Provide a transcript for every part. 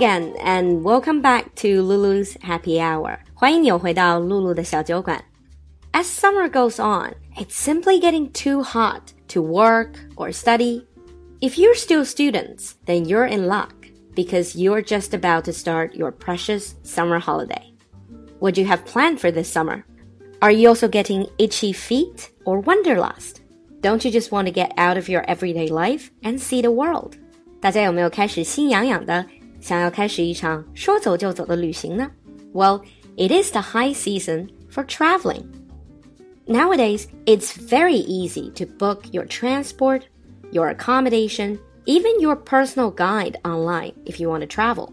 again and welcome back to Lulu's Happy Hour. 欢迎你回到露露的小酒馆。As summer goes on, it's simply getting too hot to work or study. If you're still students, then you're in luck because you're just about to start your precious summer holiday. What do you have planned for this summer? Are you also getting itchy feet or wanderlust? Don't you just want to get out of your everyday life and see the world? 大家有没有开始心痒痒的， 想要开始一场说走就走的旅行呢？Well, it is the high season for traveling. Nowadays, it's very easy to book your transport, your accommodation, even your personal guide online if you want to travel.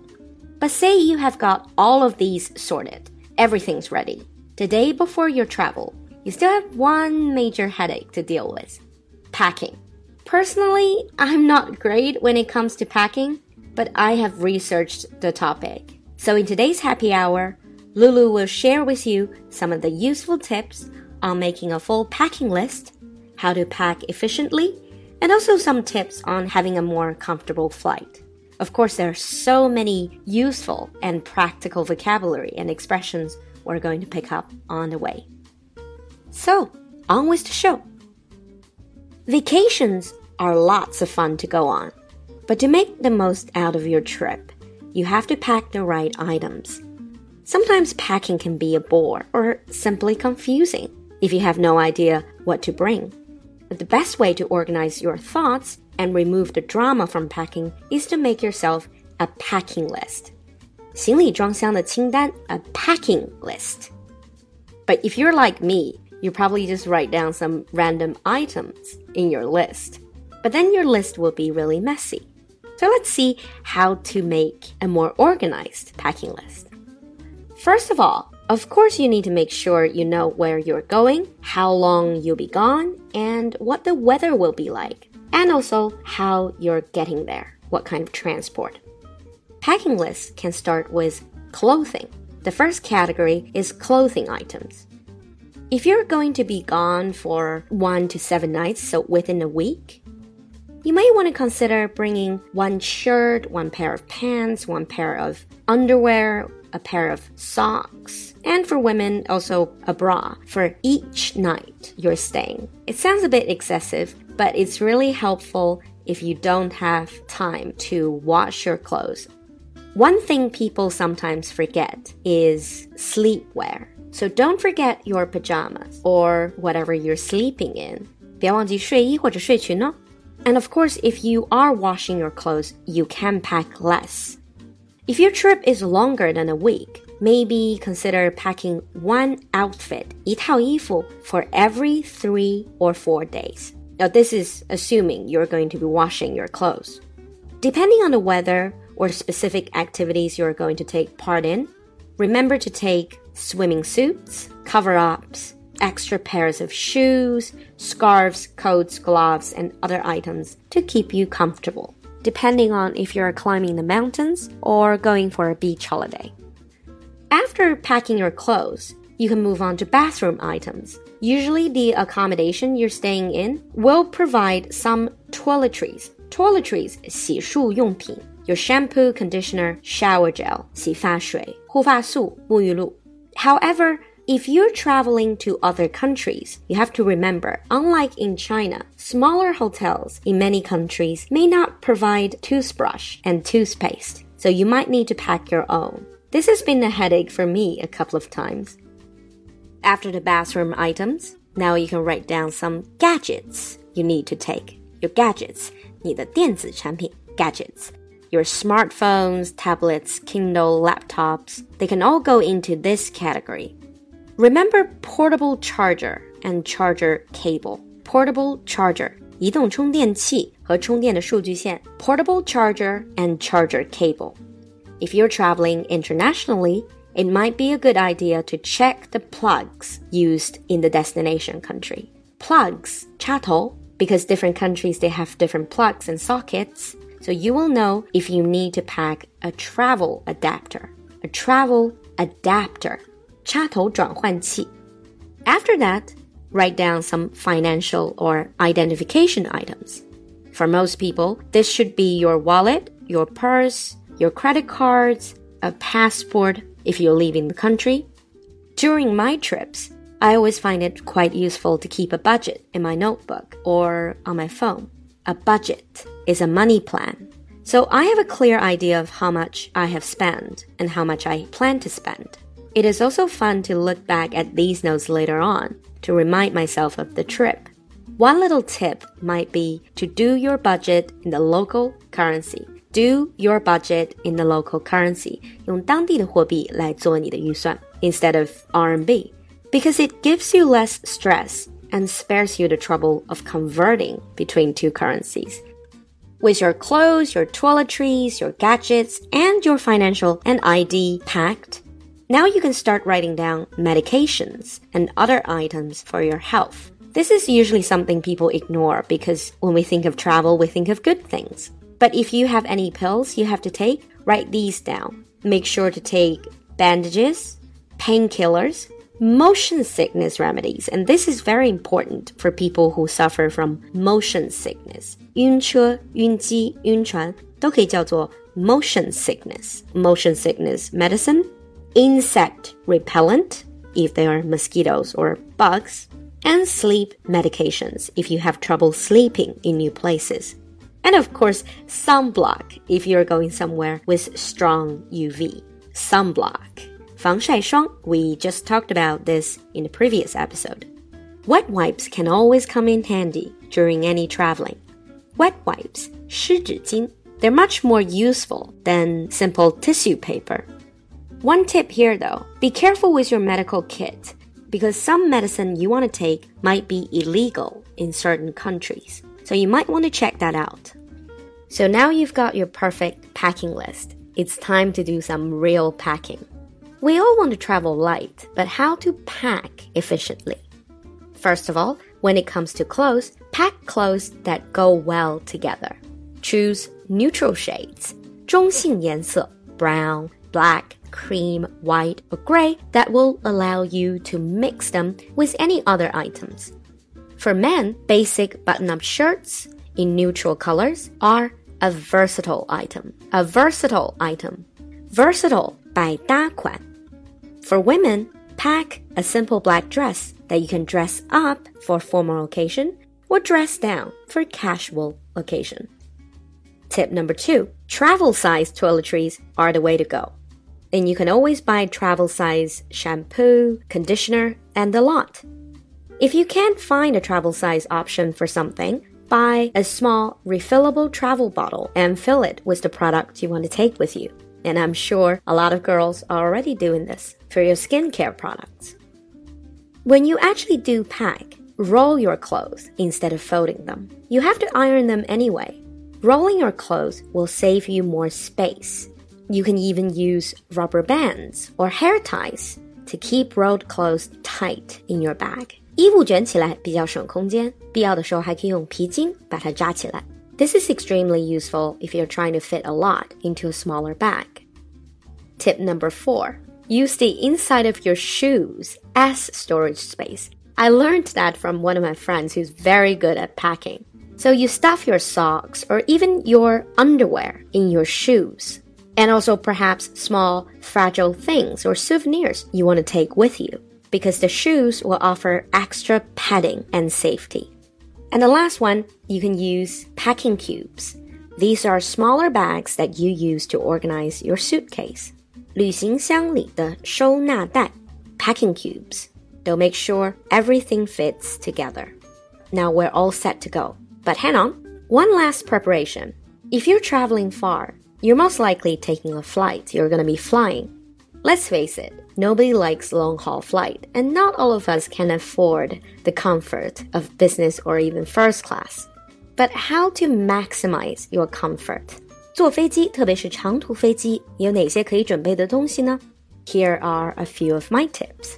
But say you have got all of these sorted, everything's ready. The day before your travel, you still have one major headache to deal with packing. Personally, I'm not great when it comes to packing, but I have researched the topic. So in today's happy hour, Lulu will share with you some of the useful tips on making a full packing list, how to pack efficiently, and also some tips on having a more comfortable flight. Of course, there are so many useful and practical vocabulary and expressions we're going to pick up on the way. So, on with the show. Vacations are lots of fun to go on, but to make the most out of your trip, you have to pack the right items. Sometimes packing can be a bore or simply confusing if you have no idea what to bring. But the best way to organize your thoughts and remove the drama from packing is to make yourself a packing list. 行李装箱的清单, a packing list. But if you're like me, you probably just write down some random items in your list. But then your list will be really messy. So let's see how to make a more organized packing list. First of all, of course, you need to make sure you know where you're going, how long you'll be gone, and what the weather will be like, and also how you're getting there, what kind of transport. Packing lists can start with clothing. The first category is clothing items. If you're going to be gone for one to seven nights, so within a week, you may want to consider bringing one shirt, one pair of pants, one pair of underwear, a pair of socks, and for women, also a bra for each night you're staying. It sounds a bit excessive, but it's really helpful if you don't have time to wash your clothes one thing people sometimes forget is sleepwear. So don't forget your pajamas or whatever you're sleeping in. And of course, if you are washing your clothes, you can pack less. If your trip is longer than a week, maybe consider packing one outfit, 一套衣服, for every three or four days. Now, this is assuming you're going to be washing your clothes. Depending on the weather, or specific activities you're going to take part in. Remember to take swimming suits, cover ups, extra pairs of shoes, scarves, coats, gloves, and other items to keep you comfortable, depending on if you're climbing the mountains or going for a beach holiday. After packing your clothes, you can move on to bathroom items. Usually, the accommodation you're staying in will provide some toiletries. Toiletries 洗漱用品 your shampoo, conditioner, shower gel, 洗发水,护发素,沐浴露. However, if you're traveling to other countries, you have to remember, unlike in China, smaller hotels in many countries may not provide toothbrush and toothpaste, so you might need to pack your own. This has been a headache for me a couple of times. After the bathroom items, now you can write down some gadgets you need to take. Your gadgets, 你的电子产品 gadgets your smartphones, tablets, Kindle, laptops, they can all go into this category. Remember portable charger and charger cable. Portable charger, 移动充电器和充电的数据线, portable charger and charger cable. If you're traveling internationally, it might be a good idea to check the plugs used in the destination country. Plugs, 插头, because different countries they have different plugs and sockets so you will know if you need to pack a travel adapter. A travel adapter. 插头转换器. After that, write down some financial or identification items. For most people, this should be your wallet, your purse, your credit cards, a passport if you're leaving the country. During my trips, I always find it quite useful to keep a budget in my notebook or on my phone. A budget is a money plan. So I have a clear idea of how much I have spent and how much I plan to spend. It is also fun to look back at these notes later on to remind myself of the trip. One little tip might be to do your budget in the local currency. Do your budget in the local currency. 用当地的货币来做你的预算 instead of RMB because it gives you less stress and spares you the trouble of converting between two currencies. With your clothes, your toiletries, your gadgets, and your financial and ID packed, now you can start writing down medications and other items for your health. This is usually something people ignore because when we think of travel, we think of good things. But if you have any pills you have to take, write these down. Make sure to take bandages, painkillers, motion sickness remedies, and this is very important for people who suffer from motion sickness. 晕车、晕机、晕船都可以叫做 motion sickness. Motion sickness medicine insect repellent if they are mosquitoes or bugs, and sleep medications if you have trouble sleeping in new places. And of course, sunblock if you're going somewhere with strong UV. Sunblock. 防晒霜, we just talked about this in the previous episode. Wet wipes can always come in handy during any traveling. Wet wipes, 湿纸巾, they're much more useful than simple tissue paper. One tip here though be careful with your medical kit because some medicine you want to take might be illegal in certain countries. So you might want to check that out. So now you've got your perfect packing list. It's time to do some real packing. We all want to travel light, but how to pack efficiently? First of all, when it comes to clothes, pack clothes that go well together. Choose neutral shades, 中性颜色, brown, black, cream, white, or gray that will allow you to mix them with any other items. For men, basic button up shirts in neutral colors are a versatile item. A versatile item. Versatile 百搭款. For women, pack a simple black dress that you can dress up for formal occasion or dress down for casual occasion. Tip number two, travel size toiletries are the way to go and you can always buy travel size shampoo, conditioner, and the lot. If you can't find a travel size option for something, buy a small refillable travel bottle and fill it with the product you want to take with you. And I'm sure a lot of girls are already doing this for your skincare products. When you actually do pack, roll your clothes instead of folding them. You have to iron them anyway. Rolling your clothes will save you more space you can even use rubber bands or hair ties to keep rolled clothes tight in your bag. 衣物卷起来比较省空间，必要的时候还可以用皮筋把它扎起来。This is extremely useful if you're trying to fit a lot into a smaller bag. Tip number four. Use the inside of your shoes as storage space. I learned that from one of my friends who's very good at packing. So you stuff your socks or even your underwear in your shoes and also perhaps small, fragile things or souvenirs you want to take with you, because the shoes will offer extra padding and safety. And the last one, you can use packing cubes. These are smaller bags that you use to organize your suitcase. 旅行箱里的收纳袋 packing cubes. They'll make sure everything fits together. Now we're all set to go. But hang on, one last preparation. If you're traveling far, you're most likely taking a flight. You're going to be flying. Let's face it, nobody likes long haul flight, and not all of us can afford the comfort of business or even first class. But how to maximize your comfort? 坐飞机，特别是长途飞机，有哪些可以准备的东西呢？Here are a few of my tips.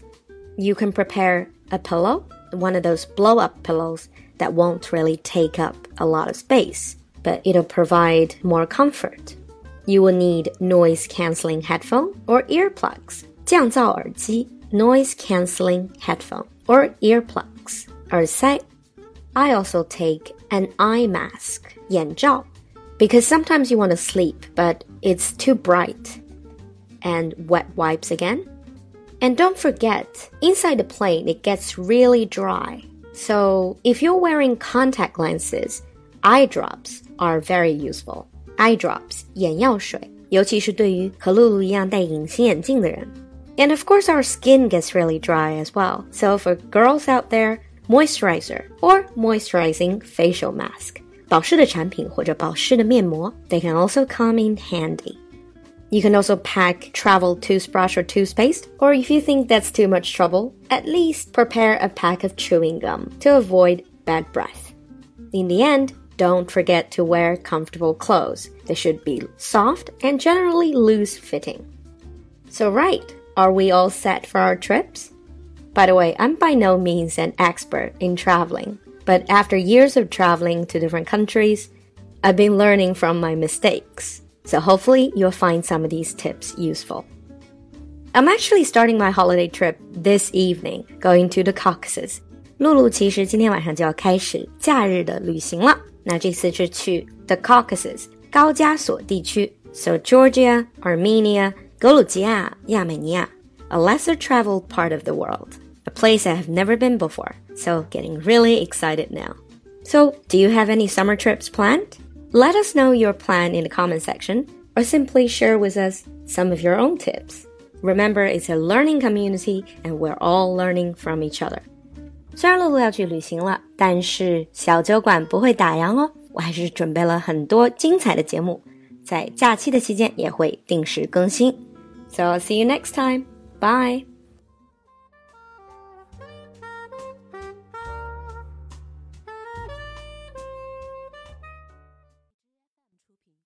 You can prepare a pillow, one of those blow up pillows that won't really take up a lot of space, but it'll provide more comfort. You will need noise cancelling headphone or earplugs. 降噪耳机 noise cancelling headphone or earplugs. 耳塞 I also take an eye mask 眼罩 because sometimes you want to sleep, but it's too bright. And wet wipes again. And don't forget, inside the plane it gets really dry. So if you're wearing contact lenses, eye drops are very useful. Eye drops, 眼药水，尤其是对于和露露一样戴隐形眼镜的人。And of course, our skin gets really dry as well. So for girls out there, moisturizer or moisturizing facial mask. 保湿的产品或者保湿的面膜, they can also come in handy. You can also pack travel toothbrush or toothpaste, or if you think that's too much trouble, at least prepare a pack of chewing gum to avoid bad breath. In the end, don't forget to wear comfortable clothes. They should be soft and generally loose fitting. So, right, are we all set for our trips? By the way, I'm by no means an expert in traveling, but after years of traveling to different countries, I've been learning from my mistakes. So hopefully you'll find some of these tips useful. I'm actually starting my holiday trip this evening, going to the Caucasus. 露露其实今天晚上就要开始假日的旅行了。 那这次是去 the Caucasus 高加索地区，so Georgia, Armenia, 格鲁吉亚、亚美尼亚，a lesser traveled part of the world, a place I have never been before. So getting really excited now. So, do you have any summer trips planned? Let us know your plan in the comment section or simply share with us some of your own tips. Remember, it's a learning community and we're all learning from each other. 虽然露露要去旅行了，但是小酒馆不会打烊哦。我还是准备了很多精彩的节目，在假期的期间也会定时更新。So see you next time. Bye.